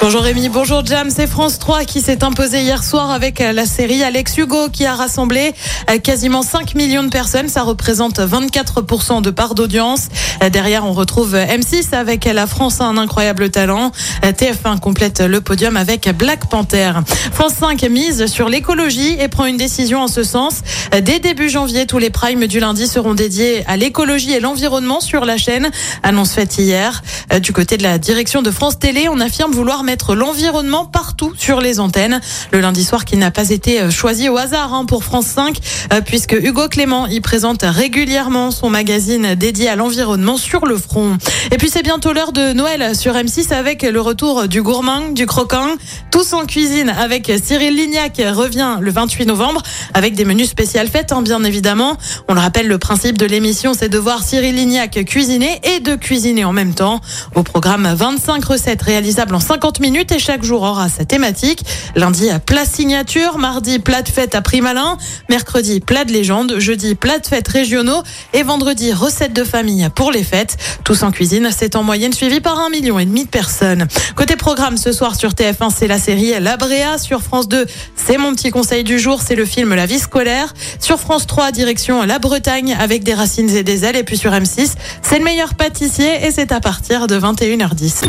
Bonjour Rémi, bonjour Jam, c'est France 3 qui s'est imposé hier soir avec la série Alex Hugo qui a rassemblé euh, quasiment 5 millions de personnes, ça représente 24% de part d'audience. Euh, Derrière on retrouve M6 avec La France a un incroyable talent. Euh, TF1 complète le podium avec Black Panther. France 5 mise sur l'écologie et prend une décision en ce sens. Dès début janvier, tous les primes du lundi seront dédiés à l'écologie et l'environnement sur la chaîne. Annonce faite hier. Du côté de la direction de France Télé, on affirme vouloir mettre l'environnement partout sur les antennes. Le lundi soir qui n'a pas été euh, choisi au hasard hein, pour France 5 euh, puisque Hugo Clément y présente régulièrement son magazine dédié à l'environnement sur le front. Et puis c'est bientôt l'heure de Noël sur M6 avec le retour du gourmand, du croquant. Tous en cuisine avec Cyril Lignac revient le 28 novembre avec des menus spéciales fêtes hein, bien évidemment. On le rappelle, le principe de l'émission c'est de voir Cyril Lignac cuisiner et de cuisiner en même temps. Au programme 25 recettes réalisables en 50 minutes et chaque jour aura sa thématique. Lundi, plat signature. Mardi, plat de fête à prix malin. Mercredi, plat de légende. Jeudi, plat de fête régionaux. Et vendredi, recettes de famille pour les fêtes. Tous en cuisine, c'est en moyenne suivi par un million et demi de personnes. Côté programme, ce soir sur TF1, c'est la série La Bréa. Sur France 2, c'est mon petit conseil du jour. C'est le film La vie scolaire. Sur France 3, direction la Bretagne avec des racines et des ailes. Et puis sur M6, c'est le meilleur pâtissier et c'est à partir de 21h10.